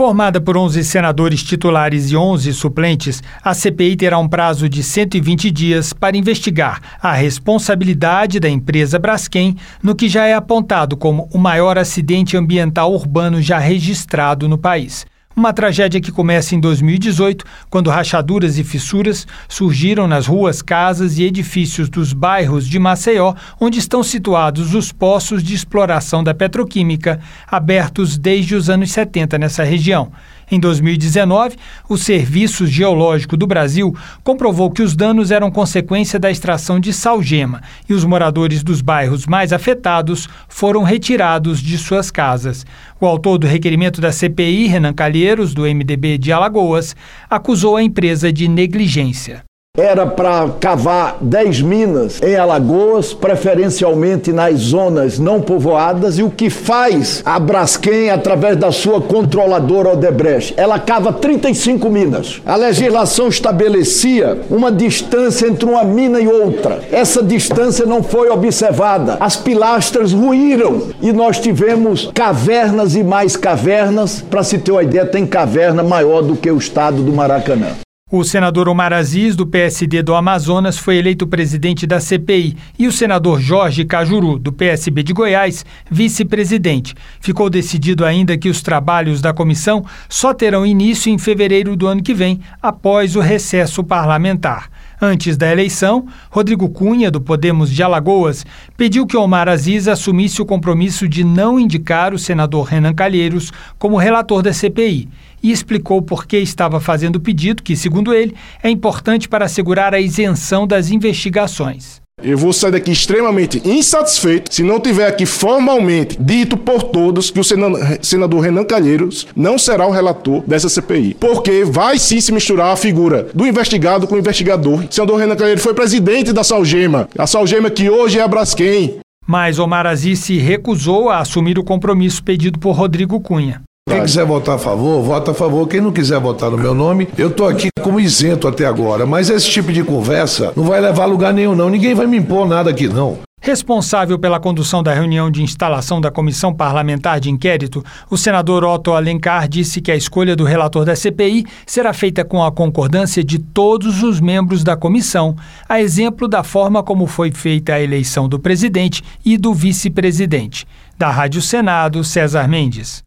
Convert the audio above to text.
Formada por 11 senadores titulares e 11 suplentes, a CPI terá um prazo de 120 dias para investigar a responsabilidade da empresa Braskem no que já é apontado como o maior acidente ambiental urbano já registrado no país. Uma tragédia que começa em 2018, quando rachaduras e fissuras surgiram nas ruas, casas e edifícios dos bairros de Maceió, onde estão situados os poços de exploração da petroquímica, abertos desde os anos 70 nessa região. Em 2019, o Serviço Geológico do Brasil comprovou que os danos eram consequência da extração de salgema e os moradores dos bairros mais afetados foram retirados de suas casas. O autor do requerimento da CPI, Renan Calheiros, do MDB de Alagoas, acusou a empresa de negligência. Era para cavar 10 minas em Alagoas, preferencialmente nas zonas não povoadas, e o que faz a Braskem através da sua controladora Odebrecht? Ela cava 35 minas. A legislação estabelecia uma distância entre uma mina e outra. Essa distância não foi observada. As pilastras ruíram e nós tivemos cavernas e mais cavernas. Para se ter uma ideia, tem caverna maior do que o estado do Maracanã. O senador Omar Aziz, do PSD do Amazonas, foi eleito presidente da CPI e o senador Jorge Cajuru, do PSB de Goiás, vice-presidente. Ficou decidido ainda que os trabalhos da comissão só terão início em fevereiro do ano que vem, após o recesso parlamentar. Antes da eleição, Rodrigo Cunha, do Podemos de Alagoas, pediu que Omar Aziz assumisse o compromisso de não indicar o senador Renan Calheiros como relator da CPI e explicou por que estava fazendo o pedido, que, segundo ele, é importante para assegurar a isenção das investigações. Eu vou sair daqui extremamente insatisfeito se não tiver aqui formalmente dito por todos que o senador Renan Calheiros não será o relator dessa CPI. Porque vai sim se misturar a figura do investigado com o investigador. O senador Renan Calheiros foi presidente da Salgema, a Salgema que hoje é a Braskem. Mas Omar Aziz se recusou a assumir o compromisso pedido por Rodrigo Cunha. Quem quiser votar a favor, vota a favor. Quem não quiser votar no meu nome, eu estou aqui como isento até agora. Mas esse tipo de conversa não vai levar a lugar nenhum, não. Ninguém vai me impor nada aqui, não. Responsável pela condução da reunião de instalação da Comissão Parlamentar de Inquérito, o senador Otto Alencar disse que a escolha do relator da CPI será feita com a concordância de todos os membros da comissão, a exemplo da forma como foi feita a eleição do presidente e do vice-presidente. Da Rádio Senado, César Mendes.